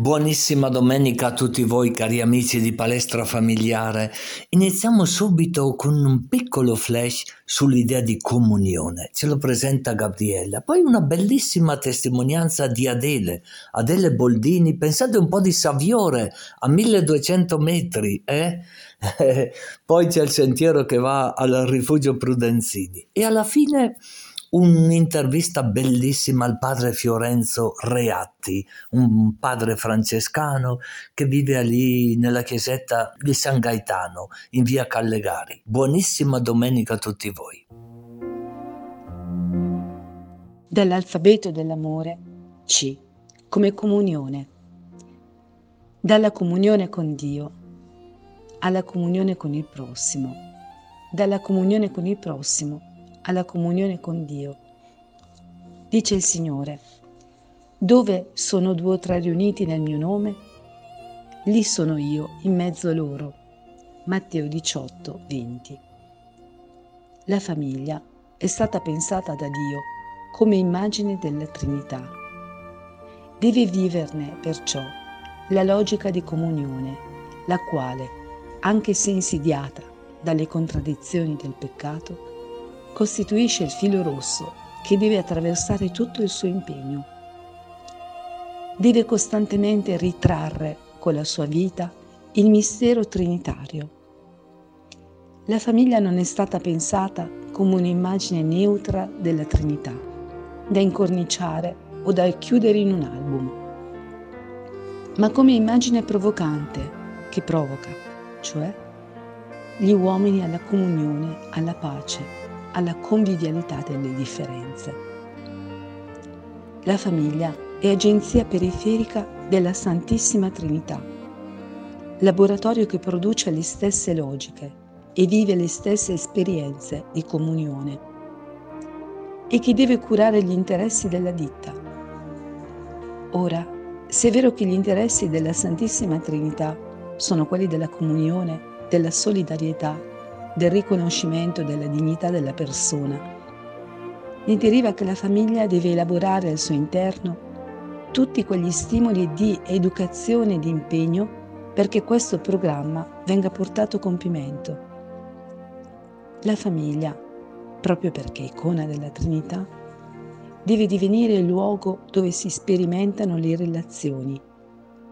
Buonissima domenica a tutti voi cari amici di Palestra Familiare. Iniziamo subito con un piccolo flash sull'idea di comunione. Ce lo presenta Gabriella. Poi una bellissima testimonianza di Adele, Adele Boldini. Pensate un po' di Saviore a 1200 metri, eh? Poi c'è il sentiero che va al rifugio Prudenzini. E alla fine un'intervista bellissima al padre Fiorenzo Reatti, un padre francescano che vive lì nella chiesetta di San Gaetano, in via Callegari. Buonissima domenica a tutti voi. Dall'alfabeto dell'amore C, come comunione. Dalla comunione con Dio alla comunione con il prossimo, dalla comunione con il prossimo alla comunione con Dio. Dice il Signore, dove sono due o tre riuniti nel mio nome, lì sono io in mezzo a loro. Matteo 18, 20. La famiglia è stata pensata da Dio come immagine della Trinità. Deve viverne perciò la logica di comunione, la quale, anche se insidiata dalle contraddizioni del peccato, costituisce il filo rosso che deve attraversare tutto il suo impegno. Deve costantemente ritrarre con la sua vita il mistero trinitario. La famiglia non è stata pensata come un'immagine neutra della Trinità, da incorniciare o da chiudere in un album, ma come immagine provocante che provoca, cioè gli uomini alla comunione, alla pace, alla convivialità delle differenze. La famiglia è agenzia periferica della Santissima Trinità, laboratorio che produce le stesse logiche e vive le stesse esperienze di comunione e che deve curare gli interessi della ditta. Ora, se è vero che gli interessi della Santissima Trinità sono quelli della comunione, della solidarietà del riconoscimento della dignità della persona. Ne deriva che la famiglia deve elaborare al suo interno tutti quegli stimoli di educazione e di impegno perché questo programma venga portato a compimento. La famiglia, proprio perché icona della Trinità, deve divenire il luogo dove si sperimentano le relazioni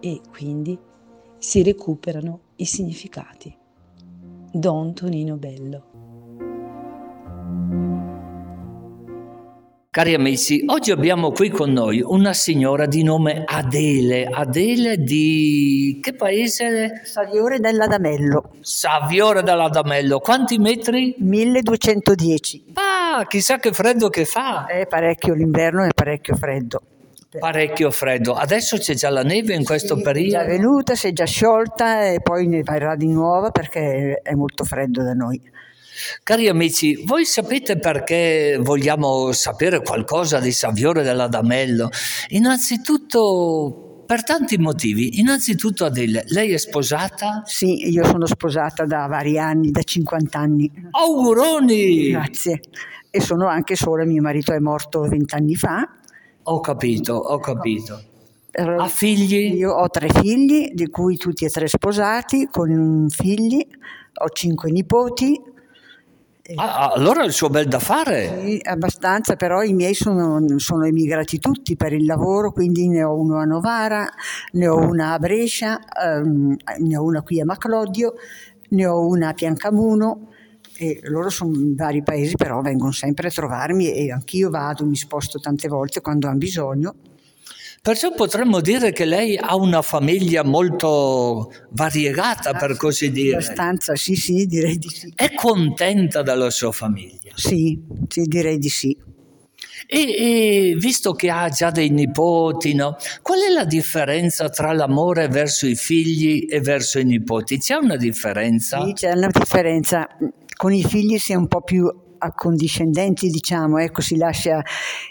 e quindi si recuperano i significati. Don Tonino Bello. Cari amici, oggi abbiamo qui con noi una signora di nome Adele. Adele di che paese? Saviore dell'Adamello. Saviore dell'Adamello. Quanti metri? 1210. Ah, chissà che freddo che fa. È parecchio l'inverno, è parecchio freddo. Parecchio freddo. Adesso c'è già la neve in questo sì, periodo? È già venuta, si è già sciolta e poi ne verrà di nuovo perché è molto freddo da noi. Cari amici, voi sapete perché vogliamo sapere qualcosa di Saviore dell'Adamello? Innanzitutto per tanti motivi. Innanzitutto Adele, lei è sposata? Sì, io sono sposata da vari anni, da 50 anni. Auguroni! Grazie. E sono anche sola, mio marito è morto vent'anni fa ho capito, ho capito. Ha figli? Io ho tre figli, di cui tutti e tre sposati, con figli, ho cinque nipoti. Ah, ah, allora il suo bel da fare? Sì, abbastanza, però i miei sono, sono, emigrati tutti per il lavoro, quindi ne ho uno a Novara, ne ho una a Brescia, ehm, ne ho una qui a Maclodio, ne ho una a Piancamuno e loro sono in vari paesi, però vengono sempre a trovarmi e anch'io vado, mi sposto tante volte quando hanno bisogno. Perciò potremmo dire che lei ha una famiglia molto variegata, per così dire. Abbastanza, sì, sì, direi di sì. È contenta della sua famiglia? Sì, sì direi di sì. E, e, visto che ha già dei nipoti, no? qual è la differenza tra l'amore verso i figli e verso i nipoti? C'è una differenza? Sì, c'è una differenza con i figli si è un po' più accondiscendenti, diciamo, ecco, si lascia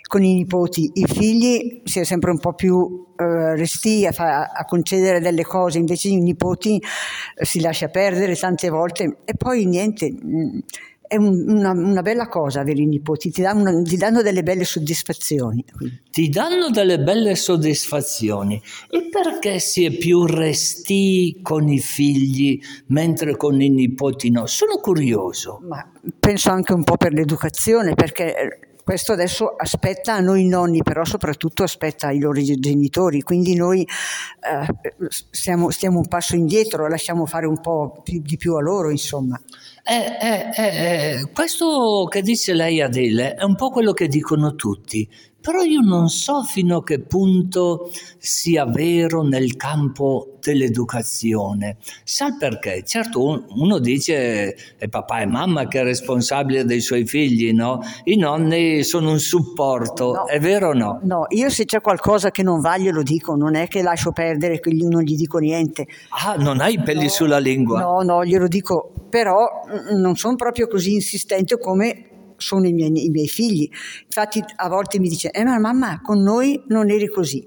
con i nipoti, i figli si è sempre un po' più eh, resti a, fa, a, concedere delle cose, invece i nipoti eh, si lascia perdere tante volte. E poi niente, mh, mm, è un- una, una bella cosa avere i nipoti, ti danno, ti danno delle belle soddisfazioni. Ti danno delle belle soddisfazioni. E perché si è più resti con i figli mentre con i nipoti no? Sono curioso. Ma penso anche un po' per l'educazione, perché questo adesso aspetta a noi nonni, però soprattutto aspetta ai loro genitori, quindi noi eh, stiamo, stiamo un passo indietro, lasciamo fare un po' più, di più a loro, insomma. Eh, eh, eh, eh, questo che dice lei Adele è un po' quello che dicono tutti, però io non so fino a che punto sia vero nel campo dell'educazione. Sa perché? Certo, un- uno dice è papà e mamma che è responsabile dei suoi figli, no? I nonni sono un supporto, No. è vero o no? No, io se c'è qualcosa che non va glielo dico, non è che lascio perdere, che non gli dico niente. Ah, non hai i peli sulla lingua? No, no, glielo dico, però mm, non sono proprio così insistente come sono i miei, i miei figli. Infatti a volte mi dice, eh ma mamma, con noi non eri così.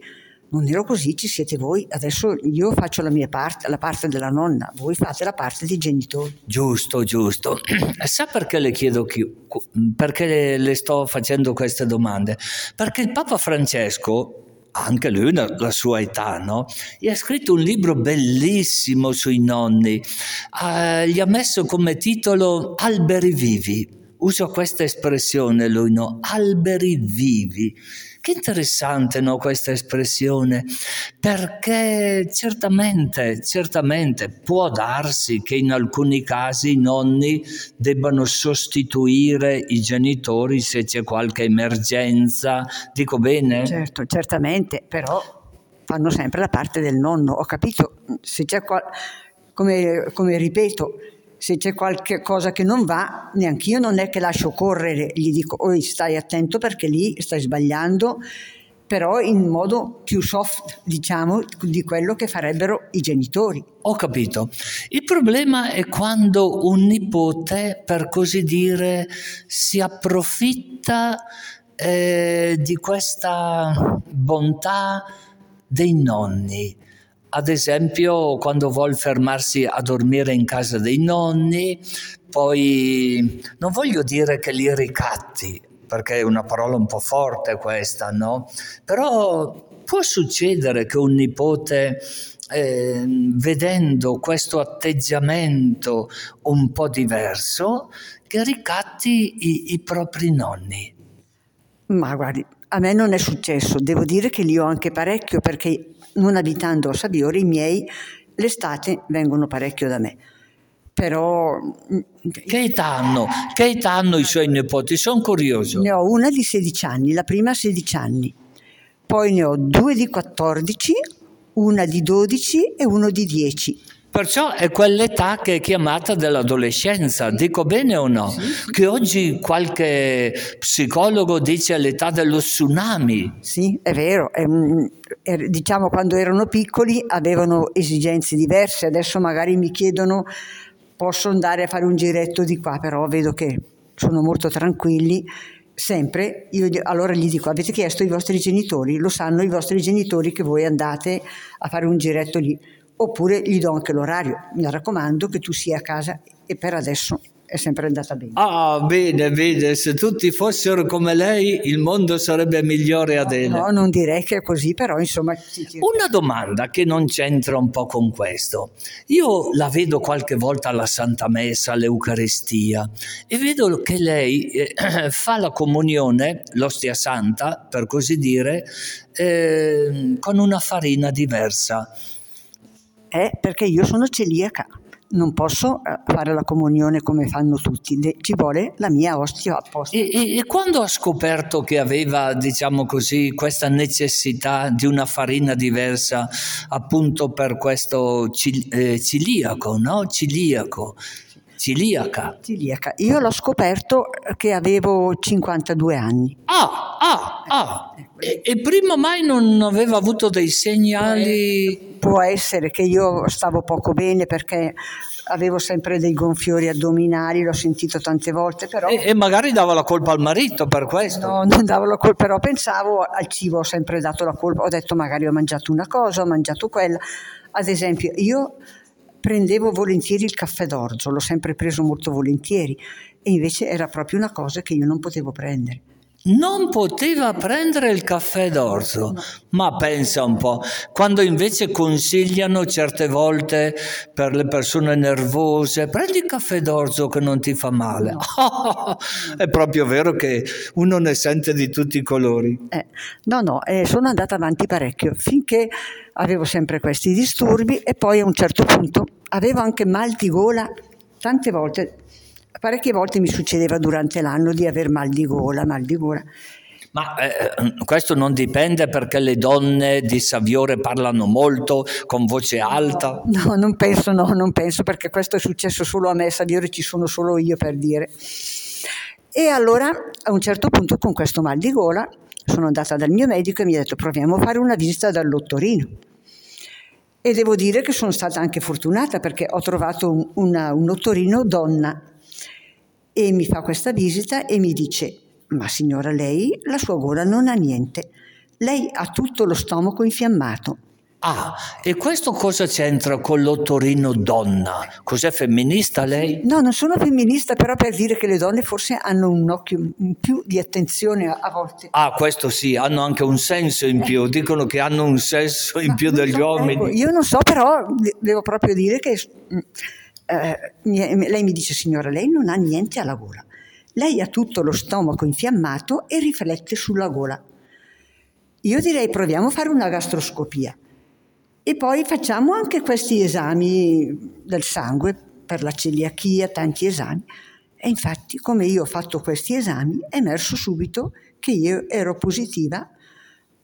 Non ero così, ci siete voi. Adesso io faccio la mia parte, la parte della nonna, voi fate la parte dei genitori. Giusto, giusto. Sa perché le chiedo chi- perché le, sto facendo queste domande? Perché il Papa Francesco, anche lui la, la sua età, no? Gli ha scritto un libro bellissimo sui nonni. Ah, gli ha messo come titolo Alberi vivi. Uso questa espressione lui, no? Alberi vivi. Che interessante no, questa espressione, perché certamente, certamente può darsi che in alcuni casi i nonni debbano sostituire i genitori se c'è qualche emergenza. Dico bene? Certo, certamente, però fanno sempre la parte del nonno. Ho capito, se c'è qual- come, come ripeto, se c'è qualche cosa che non va, neanche io non è che lascio correre, gli dico, oi stai attento perché lì stai sbagliando, però in modo più soft, diciamo, di quello che farebbero i genitori. Ho capito. Il problema è quando un nipote, per così dire, si approfitta eh, di questa bontà dei nonni. Ad esempio, quando vuol fermarsi a dormire in casa dei nonni, poi non voglio dire che li ricatti, perché è una parola un po' forte questa, no? Però può succedere che un nipote eh, vedendo questo atteggiamento un po' diverso, che ricatti i, i propri nonni. Ma guardi, a me non è successo, devo dire che li ho anche parecchio perché non abitando a Sabiore i miei l'estate vengono parecchio da me. Però mm, Che età hanno? Che età hanno i suoi nipoti? Sono curioso. ne ho una di 16 anni, la prima ha 16 anni, poi ne ho due di 14, una di 12 e uno di 10. Perciò è quell'età che è chiamata dell'adolescenza, dico bene o no? Che oggi qualche psicologo dice l'età dello tsunami. Sì, è vero, è un- er- diciamo quando erano piccoli avevano esigenze diverse, adesso magari mi chiedono posso andare a fare un giretto di qua, però vedo che sono molto tranquilli. Sempre, io allora gli dico, avete chiesto ai vostri genitori? Lo sanno i vostri genitori che voi andate a fare un giretto lì? Oppure gli do anche l'orario, mi raccomando che tu sia a casa e per adesso è sempre andata bene. Ah, bene, bene, se tutti fossero come lei il mondo sarebbe migliore Adele. No, non direi che è così, però insomma... Una domanda che non c'entra un po' con questo. Io la vedo qualche volta alla Santa Messa, all'Eucaristia, e vedo che lei eh, fa la comunione, l'ostia santa, per così dire, eh, con una farina diversa. È perché io sono celiaca. Non posso eh, fare la comunione come fanno tutti, ci vuole la mia ostia apposta. E- e quando ha scoperto che aveva, diciamo così, questa necessità di una farina diversa, appunto per questo cil- eh, ciliaco, no? Ciliaco, ciliaca. Celiaca. Io l'ho scoperto che avevo 52 anni. Ah, ah, ah. E, e prima mai non aveva avuto dei segnali? Può essere che io stavo poco bene perché avevo sempre dei gonfiori addominali, l'ho sentito tante volte, però E, e magari dava la colpa al marito per questo. no, non davo la colpa, però pensavo al cibo, ho sempre dato la colpa, ho detto magari ho mangiato una cosa, ho mangiato quella. Ad esempio, io prendevo volentieri il caffè d'orzo, l'ho sempre preso molto volentieri e invece era proprio una cosa che io non potevo prendere non poteva prendere il caffè d'orzo, ma pensa un po', quando invece consigliano certe volte per le persone nervose, prendi il caffè d'orzo che non ti fa male. No. è proprio vero che uno ne sente di tutti i colori. Eh, no, no, eh, sono andata avanti parecchio finché avevo sempre questi disturbi e poi a un certo punto avevo anche mal di gola tante volte parecchie volte mi succedeva durante l'anno di aver mal di gola, mal di gola. Ma eh, questo non dipende perché le donne di Saviore parlano molto con voce alta? No, no, non penso, no, non penso perché questo è successo solo a me, a Saviore ci sono solo io per dire. E allora a un certo punto con questo mal di gola sono andata dal mio medico e mi ha detto proviamo a fare una visita dall'ottorino. E devo dire che sono stata anche fortunata perché ho trovato un, una, un ottorino donna e mi fa questa visita e mi dice, ma signora lei la sua gola non ha niente, lei ha tutto lo stomaco infiammato. Ah, e questo cosa c'entra con l'ottorino donna? Cos'è femminista lei? No, non sono femminista, però per dire che le donne forse hanno un occhio in più di attenzione a, volte. Ah, questo sì, hanno anche un senso in più, dicono che hanno un senso in più degli so, uomini. Ecco, io non so, però devo proprio dire che eh, lei mi dice signora, lei non ha niente alla gola. Lei ha tutto lo stomaco infiammato e riflette sulla gola. Io direi proviamo a fare una gastroscopia e poi facciamo anche questi esami del sangue per la celiachia, tanti esami. E infatti, come io ho fatto questi esami, è emerso subito che io ero positiva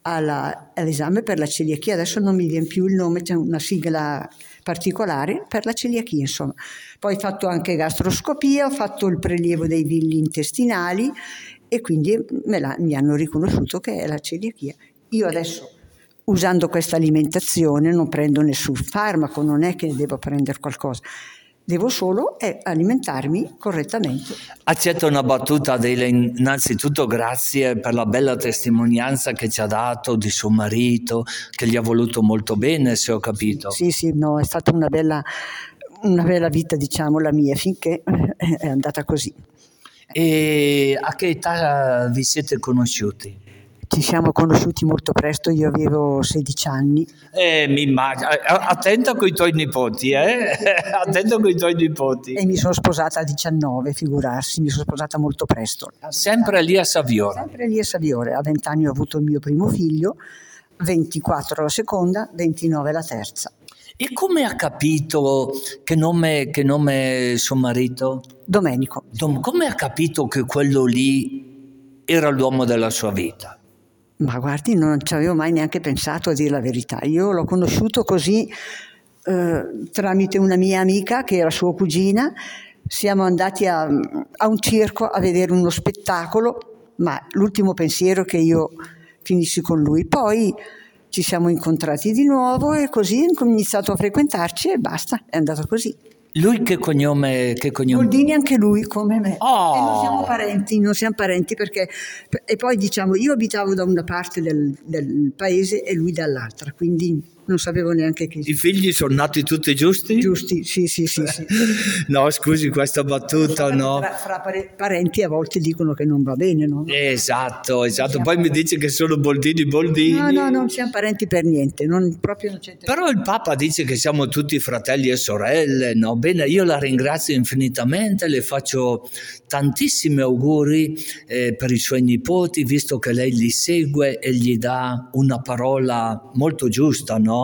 alla, all'esame per la celiachia. Adesso non mi viene più il nome, c'è una sigla particolare per la celiachia, insomma. Poi ho fatto anche gastroscopia, ho fatto il prelievo dei villi intestinali e quindi la, mi hanno riconosciuto che è la celiachia. Io adesso, usando questa alimentazione, non prendo nessun farmaco, non è che devo prendere qualcosa devo solo eh, alimentarmi correttamente. Accetto una battuta Adele, innanzitutto grazie per la bella testimonianza che ci ha dato di suo marito, che gli ha voluto molto bene, se ho capito. Sì, sì, no, è stata una bella, una bella vita, diciamo, la mia, finché eh, è andata così. E a che età vi siete conosciuti? Ci siamo conosciuti molto presto, io avevo 16 anni. Eh, mi immagino. Attenta con i tuoi nipoti, eh? Attenta con i tuoi nipoti. E mi sono sposata a 19, figurarsi, mi sono sposata molto presto. Sempre lì a Saviore? Sempre lì a Saviore. A 20 anni ho avuto il mio primo figlio, 24 la seconda, 29 la terza. E come ha capito che nome, che nome suo marito? Domenico. Dom- come ha capito che quello lì era l'uomo della sua vita? Ma guardi, non ci avevo mai neanche pensato a dire la verità. Io l'ho conosciuto così eh, tramite una mia amica che era sua cugina. Siamo andati a, a un circo a vedere uno spettacolo, ma l'ultimo pensiero che io finissi con lui. Poi ci siamo incontrati di nuovo e così ho iniziato a frequentarci e basta, è andato così. Lui che cognome? Che cognome? Boldini anche lui, come me. Oh. E non siamo parenti, non siamo parenti perché... E poi diciamo, io abitavo da una parte del, del paese e lui dall'altra, quindi non sapevo neanche che... I figli sono nati tutti giusti? Giusti, sì, sì, sì. sì. no, scusi questa battuta, no? Fra, fra, parenti a volte dicono che non va bene, no? Esatto, esatto. Poi mi dice che sono Boldini, Boldini. No, no, non siamo parenti per niente, non, proprio non c'è... Però il Papa dice che siamo tutti fratelli e sorelle, no? Bene, io la ringrazio infinitamente, le faccio tantissimi auguri eh, per i suoi nipoti, visto che lei li segue e gli dà una parola molto giusta, no?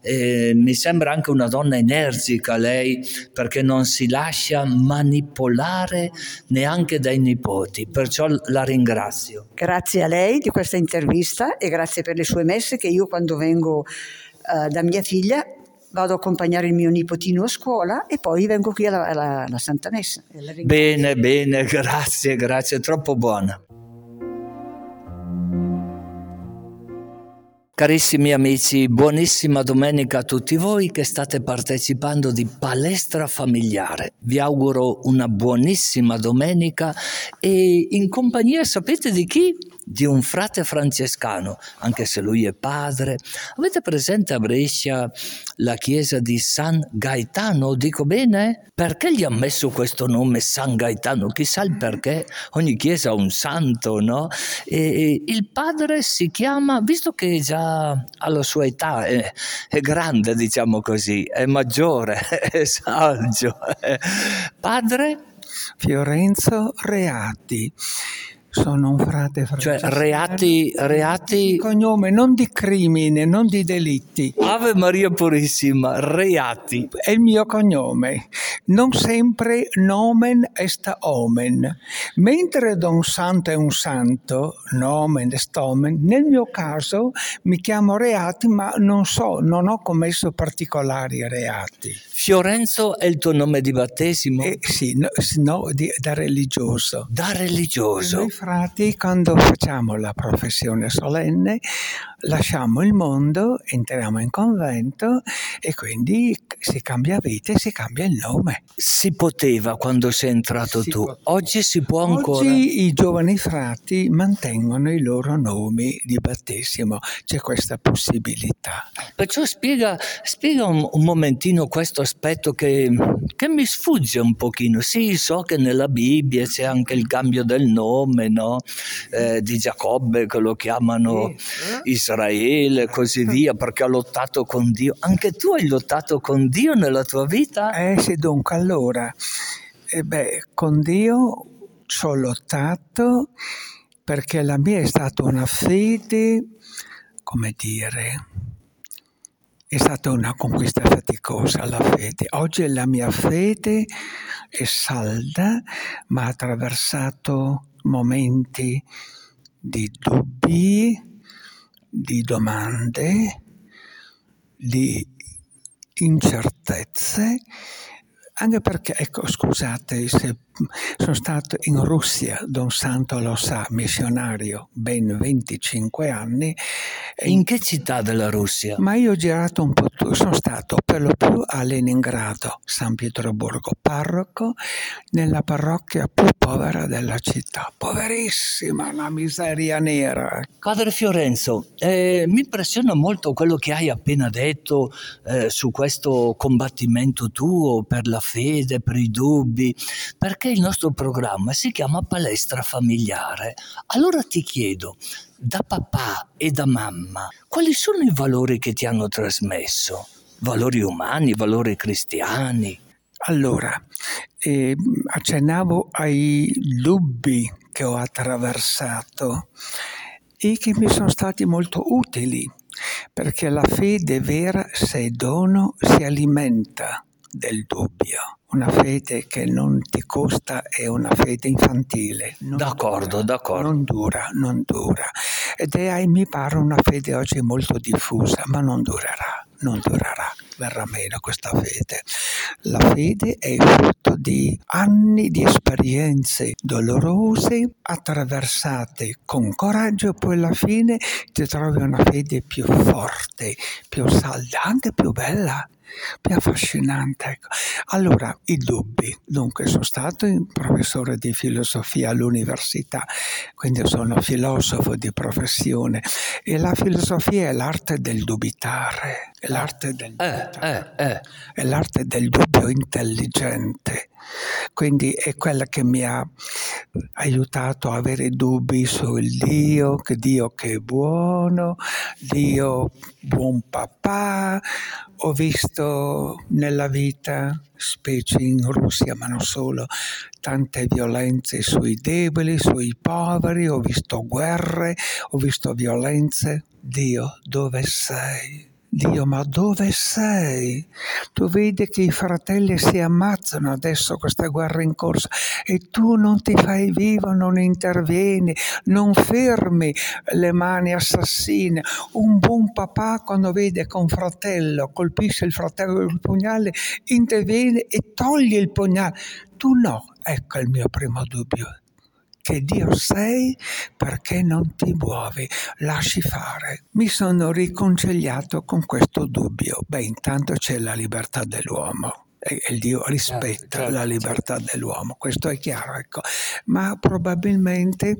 Eh, mi sembra anche una donna energica lei perché non si lascia manipolare neanche dai nipoti, perciò la ringrazio. Grazie a lei di questa intervista e grazie per le sue messe che io quando vengo uh, da mia figlia vado a accompagnare il mio nipotino a scuola e poi vengo qui alla, alla, alla Santa Messa. Bene, bene, grazie, grazie, troppo buona. Carissimi amici, buonissima domenica a tutti voi che state partecipando di Palestra Familiare. Vi auguro una buonissima domenica e in compagnia sapete di chi? Di un frate francescano, anche se lui è padre. Avete presente a Brescia la chiesa di San Gaetano? Dico bene? Perché gli ha messo questo nome San Gaetano? Chissà il perché, ogni chiesa ha un santo, no? E il padre si chiama, visto che già alla sua età è, è grande, diciamo così, è maggiore, è saggio. Padre? Fiorenzo Reati sono un frate francese. Cioè reati, reati... Di cognome, non di crimine, non di delitti. Ave Maria Purissima, reati. È il mio cognome. Non sempre nomen est omen. Mentre Don Santo è un santo, nomen est omen, nel mio caso mi chiamo reati, ma non so, non ho commesso particolari reati. Fiorenzo è il tuo nome di battesimo? Eh, sì, no, no di, da religioso. Da religioso? Noi frati, quando facciamo la professione solenne, lasciamo il mondo, entriamo in convento e quindi si cambia vita e si cambia il nome. Si poteva quando sei entrato si tu, poteva. oggi si può ancora? Oggi i giovani frati mantengono i loro nomi di battesimo, c'è questa possibilità. Perciò spiega, spiega un, un momentino questo aspetto che, che, mi sfugge un pochino. Sì, so che nella Bibbia c'è anche il cambio del nome no? eh, di Giacobbe, che lo chiamano Israele e così via, perché ha lottato con Dio. Anche tu hai lottato con Dio nella tua vita? Eh sì, dunque, allora, eh beh, con Dio ci ho lottato perché la mia è stata una fede, come dire, è stata una conquista faticosa la fede. Oggi la mia fede è salda, ma ha attraversato momenti di dubbi, di domande, di incertezze anche perché, ecco, scusate, se sono stato in Russia, Don Santo lo sa, missionario, ben 25 anni. In che città della Russia? Ma io ho girato un po' tutto, sono stato per lo più a Leningrado, San Pietroburgo, parroco, nella parrocchia più povera della città. Poverissima, una miseria nera. Padre Fiorenzo, eh, mi impressiona molto quello che hai appena detto eh, su questo combattimento tuo per la fede, per i dubbi, perché il nostro programma si chiama Palestra Familiare. Allora ti chiedo, da papà e da mamma, quali sono i valori che ti hanno trasmesso? Valori umani, valori cristiani? Allora, eh, accennavo ai dubbi che ho attraversato e che mi sono stati molto utili, perché la fede vera, se è dono, si alimenta del dubbio. Una fede che non ti costa è una fede infantile. Non d'accordo, dura, d'accordo. Non dura, non dura. Ed è, mi pare, una fede oggi molto diffusa, ma non durerà, non durerà, verrà meno questa fede. La fede è il frutto di anni di esperienze dolorose, attraversate con coraggio, poi alla fine ti trovi una fede più forte, più salda, anche più bella più affascinante. Ecco. Allora, i dubbi. Dunque, sono stato professore di filosofia all'università, quindi sono filosofo di professione e la filosofia è l'arte del dubitare, è l'arte del, eh, eh, eh. È l'arte del dubbio intelligente. Quindi è quella che mi ha aiutato a avere dubbi sul Dio, che Dio che è buono, Dio buon papà, ho visto nella vita, specie in Russia, ma non solo, tante violenze sui deboli, sui poveri, ho visto guerre, ho visto violenze. Dio, dove sei? Dio, ma dove sei? Tu vedi che i fratelli si ammazzano adesso questa guerra in corso e tu non ti fai vivo, non intervieni, non fermi le mani assassine. Un buon papà quando vede che un fratello colpisce il fratello con il pugnale interviene e toglie il pugnale. Tu no, ecco il mio primo dubbio che Dio sei perché non ti muovi, lasci fare. Mi sono riconciliato con questo dubbio. Beh, intanto c'è la libertà dell'uomo e Dio rispetta certo, certo, la libertà certo. dell'uomo, questo è chiaro, ecco. ma probabilmente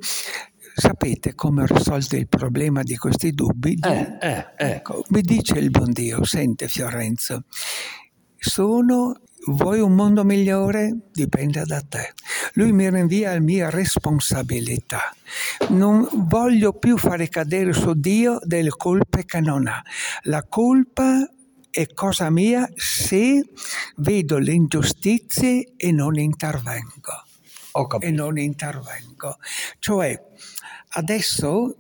sapete come ho risolto il problema di questi dubbi? Eh, eh, eh. Ecco, mi dice il buon Dio, sente Fiorenzo, sono Vuoi un mondo migliore? Dipende da te. Lui mi rinvia alla mia responsabilità. Non voglio più fare cadere su Dio delle colpe che non ha. La colpa è cosa mia se vedo le ingiustizie e non intervengo. E non intervengo. Cioè, adesso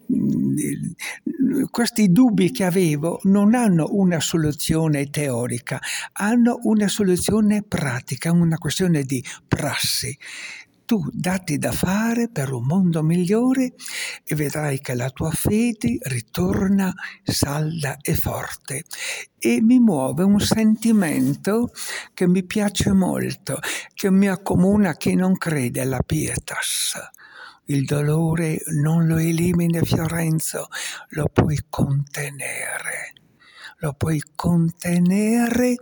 questi dubbi che avevo non hanno una soluzione teorica, hanno una soluzione pratica, una questione di prassi. Tu datti da fare per un mondo migliore e vedrai che la tua fede ritorna salda e forte. E mi muove un sentimento che mi piace molto, che mi accomuna chi non crede alla pietas il dolore non lo elimina Fiorenzo, lo puoi contenere. Lo puoi contenere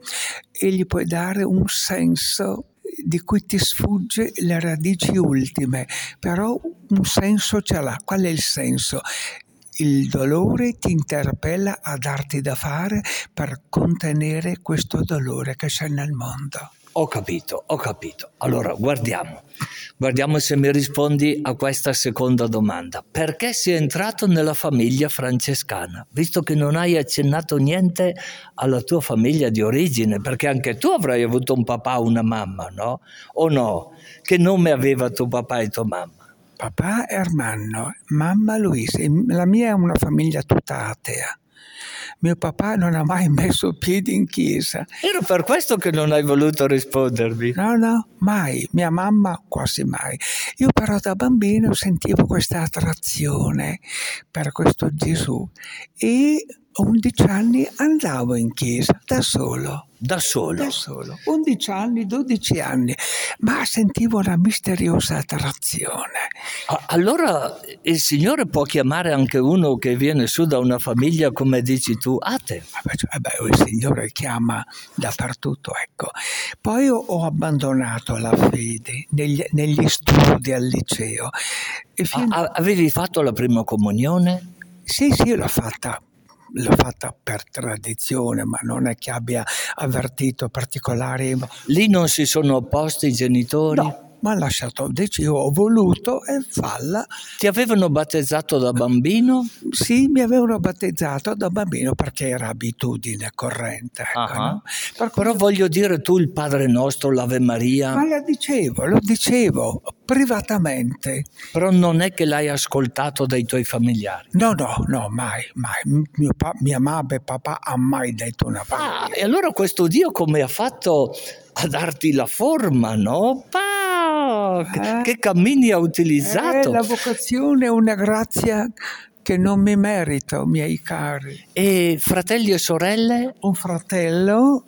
e gli puoi dare un senso di cui ti sfugge le radici ultime, però un senso ce l'ha. Qual è il senso? Il dolore ti interpella a darti da fare per contenere questo dolore che c'è nel mondo. Ho capito, ho capito. Allora, guardiamo. Guardiamo se mi rispondi a questa seconda domanda. Perché sei entrato nella famiglia francescana? Visto che non hai accennato niente alla tua famiglia di origine, perché anche tu avrai avuto un papà o una mamma, no? O no? Che nome aveva tuo papà e tua mamma? Papà Ermanno, mamma Luisa. La mia è una famiglia tutta atea mio papà non ha mai messo piedi in chiesa. Era per questo che non hai voluto rispondermi. No, no, mai. Mia mamma quasi mai. Io però da bambino sentivo questa attrazione per questo Gesù e 11 anni andavo in chiesa da solo. Da solo? Da solo. 11 anni, 12 anni, ma sentivo una misteriosa attrazione. Allora il Signore può chiamare anche uno che viene su da una famiglia, come dici tu, ate? Eh beh, il Signore chiama dappertutto, ecco. Poi ho abbandonato la fede negli, negli studi al liceo. Fino... Avevi fatto la prima comunione? Sì, sì, l'ho fatta l'ho fatta per tradizione, ma non è che abbia avvertito particolari. Lì non si sono opposti i genitori? No mi ha lasciato, io ho voluto e falla. Ti avevano battezzato da bambino? Sì, mi avevano battezzato da bambino perché era abitudine corrente. Ecco, uh-huh. no? per Però voglio dire tu il Padre Nostro, l'Ave Maria. Ma lo dicevo, lo dicevo privatamente. Però non è che l'hai ascoltato dai tuoi familiari? No, no, no, mai, mai. Mio pa- mia mamma e papà hanno mai detto una parola. Ah, e allora questo Dio come ha fatto a darti la forma, no? Pa, eh? Che cammini ha utilizzato? Eh, la vocazione è una grazia che non mi merito, miei cari. E fratelli e sorelle? Un fratello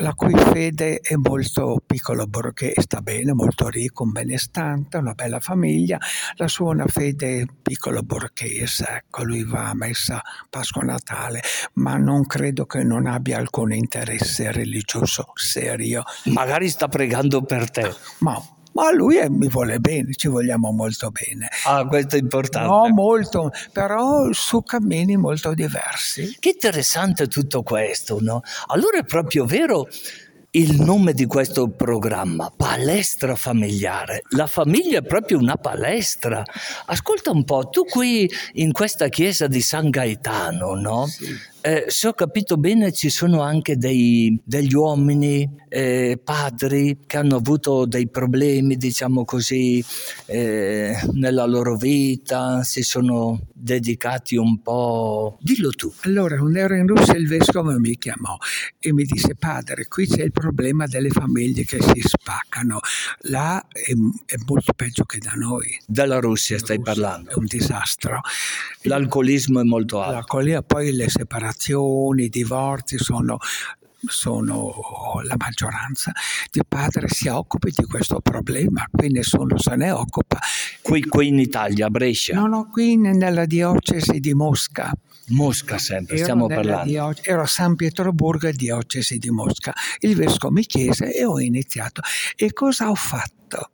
la cui fede è molto piccolo borghese, sta bene, molto ricco, un benestante, una bella famiglia, la sua è una fede piccolo borghese, ecco, lui va a messa Pasqua Natale, ma non credo che non abbia alcun interesse religioso serio. Magari sta pregando per te. Ma ma lui è, mi vuole bene, ci vogliamo molto bene. Ah, questo è importante. No, molto, però su cammini molto diversi. Che interessante tutto questo, no? Allora è proprio vero il nome di questo programma, palestra familiare. La famiglia è proprio una palestra. Ascolta un po', tu qui in questa chiesa di San Gaetano, no? Sì. Eh, se ho capito bene ci sono anche dei, degli uomini, eh, padri, che hanno avuto dei problemi, diciamo così, eh, nella loro vita, si sono dedicati un po'... Dillo tu. Allora, quando ero in Russia il vescovo mi chiamò e mi disse, padre, qui c'è il problema delle famiglie che si spaccano, là è, è molto peggio che da noi. Dalla Russia stai Russia, parlando? È un disastro. L'alcolismo è molto alto. L'alcolismo, poi le separazioni separazioni, i divorzi sono sono la maggioranza di padri si occupa di questo problema, qui nessuno se ne occupa Qui, qui in Italia, a Brescia? No, no, qui nella diocesi di Mosca. Mosca sempre, ero stiamo parlando. Dio- ero a San Pietroburgo, diocesi di Mosca. Il vescovo mi chiese e ho iniziato. E cosa ho fatto?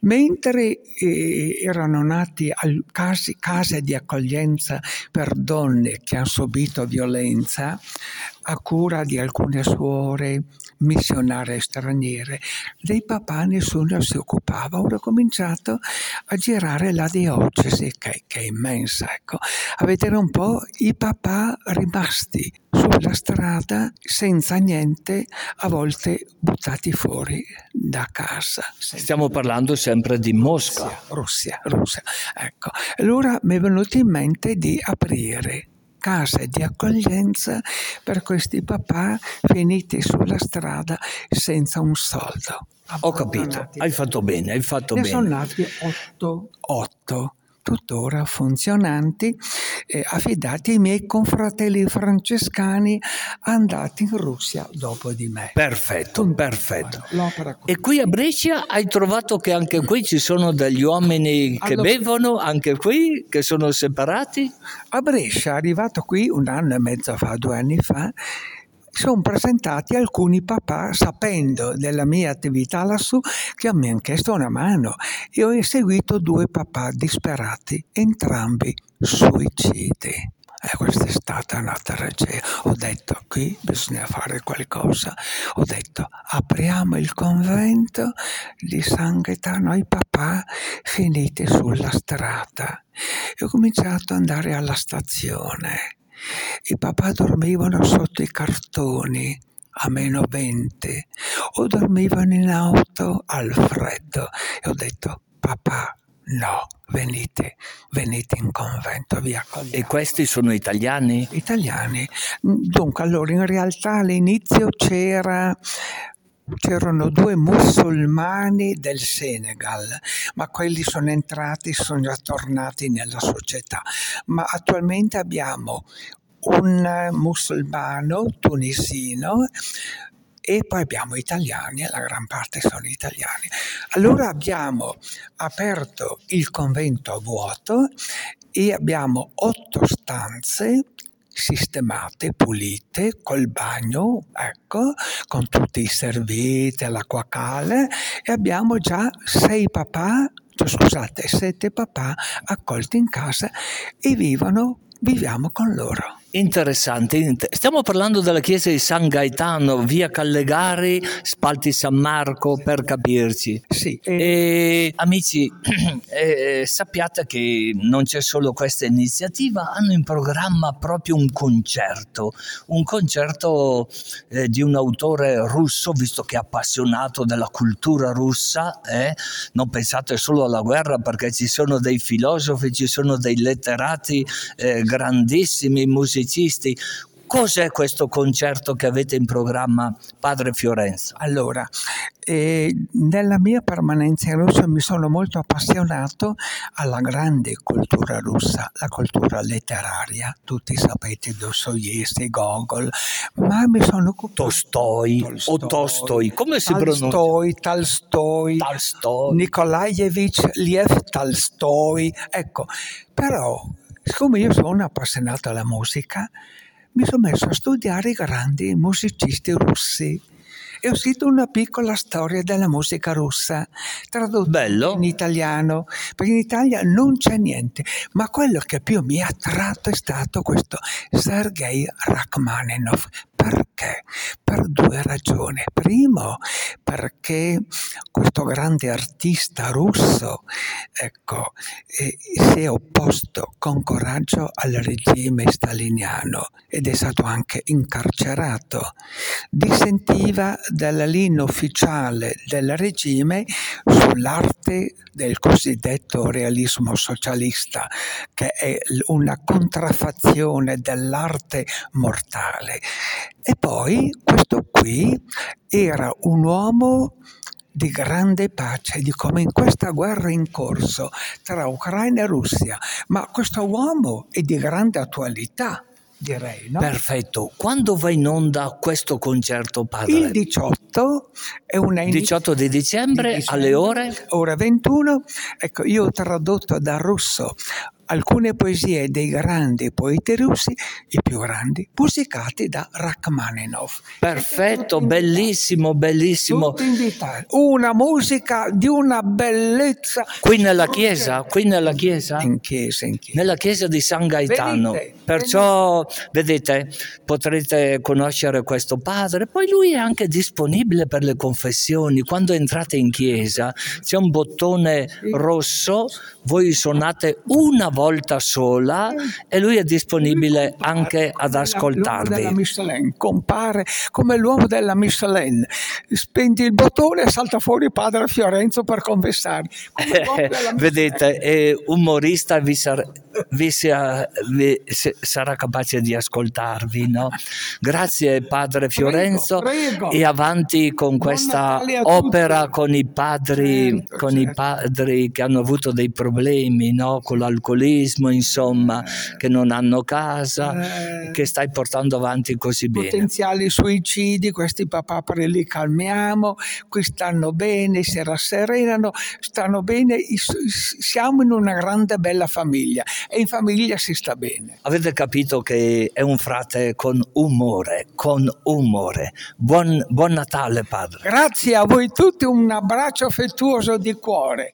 Mentre eh, erano nati al, casi, case di accoglienza per donne che hanno subito violenza, a cura di alcune suore missionarie straniere, dei papà nessuno si occupava. Ora ho cominciato a girare la diocesi, che, che è immensa, ecco, a vedere un po' i papà rimasti sulla strada senza niente, a volte buttati fuori da casa. Stiamo parlando sempre di Mosca. Russia, Russia. Ecco. Allora mi è venuto in mente di aprire case di accoglienza per questi papà finiti sulla strada senza un soldo. Ho capito, hai fatto bene, hai fatto ne bene. sono nati otto, otto tuttora funzionanti, eh, affidati ai miei confratelli francescani andati in Russia dopo di me. Perfetto, perfetto. E qui a Brescia hai trovato che anche qui ci sono degli uomini che allora, bevono, anche qui, che sono separati? A Brescia, arrivato qui un anno e mezzo fa, due anni fa, sono presentati alcuni papà sapendo della mia attività lassù che mi hanno chiesto una mano e ho eseguito due papà disperati, entrambi suicidi. E questa è stata una tragedia. Ho detto qui bisogna fare qualcosa. Ho detto apriamo il convento di San Gaetano ai papà finiti sulla strada. E ho cominciato ad andare alla stazione i papà dormivano sotto i cartoni a meno 20 o dormivano in auto al freddo e ho detto papà no venite venite in convento vi accogliamo e questi sono italiani? italiani dunque allora in realtà all'inizio c'era c'erano due musulmani del Senegal, ma quelli sono entrati, sono già tornati nella società. Ma attualmente abbiamo un musulmano tunisino e poi abbiamo italiani, la gran parte sono italiani. Allora abbiamo aperto il convento a vuoto e abbiamo otto stanze sistemate, pulite, col bagno, ecco, con tutti i servizi, l'acqua calda e abbiamo già sei papà, cioè, scusate, sette papà accolti in casa e vivono, viviamo con loro. Interessante, stiamo parlando della chiesa di San Gaetano, via Callegari, Spalti San Marco, per capirci. Sì. E, amici, eh, sappiate che non c'è solo questa iniziativa, hanno in programma proprio un concerto, un concerto eh, di un autore russo, visto che è appassionato della cultura russa, eh? non pensate solo alla guerra perché ci sono dei filosofi, ci sono dei letterati eh, grandissimi, musicisti, musicisti. Cos'è questo concerto che avete in programma, Padre Fiorenzo? Allora, eh, nella mia permanenza in Russia mi sono molto appassionato alla grande cultura russa, la cultura letteraria. Tutti sapete Dostoevsky, Gogol, ma mi sono occupato... Tolstoi, Tolstoi o Tolstoi, come si pronuncia? Tolstoi, Tolstoi, Tolstoi. Nikolaevich Liev Tolstoi. Ecco, però Siccome io sono appassionato alla musica, mi sono messo a studiare i grandi musicisti russi e ho scritto una piccola storia della musica russa, tradotta in italiano, perché in Italia non c'è niente, ma quello che più mi ha attratto è stato questo Sergei Rachmaninov. Perché? Per due ragioni. Primo, perché questo grande artista russo ecco, eh, si è opposto con coraggio al regime staliniano ed è stato anche incarcerato. Dissentiva dalla linea ufficiale del regime sull'arte del cosiddetto realismo socialista, che è una contraffazione dell'arte mortale. E poi questo qui era un uomo di grande pace, di come in questa guerra in corso tra Ucraina e Russia, ma questo uomo è di grande attualità direi. No? Perfetto. Quando va in onda questo concerto, padre? Il 18 è una 18 di dicembre, di dicembre, alle ore? Ora 21. Ecco, io ho tradotto da russo alcune poesie dei grandi poeti russi, i più grandi, musicati da Rachmaninov. Perfetto, bellissimo, bellissimo. Una musica di una bellezza. Qui nella chiesa? Qui nella chiesa? In chiesa, in chiesa. Nella chiesa di San Gaetano. Venite, Perciò, vedete, potrete conoscere questo padre. Poi lui è anche disponibile per le confessioni. Quando entrate in chiesa c'è un bottone rosso, voi suonate una volta sola e lui è disponibile anche ad L'uomo della ascoltarvi. Michelin compare come l'uomo della Michelin. Spendi il bottone e salta fuori padre Fiorenzo per confessare. Vedete, è umorista vi, sar- vi sia- vi se- sarà capace di ascoltarvi, no? Grazie padre Fiorenzo prego. e avanti con questa opera con i padri, Certo, con i certo. padri che hanno avuto dei problemi, no? Con l'alcolismo, insomma, che non hanno casa, Eh. che stai portando avanti così bene. potenziali suicidi, questi papaperi li calmiamo, qui stanno bene, si rasserenano, stanno bene, siamo in una grande bella famiglia e in famiglia si sta bene. Avete capito che è un frate con umore, con umore. Buon, buon Natale, padre. Grazie a voi tutti, un abbraccio affettuoso di cuore.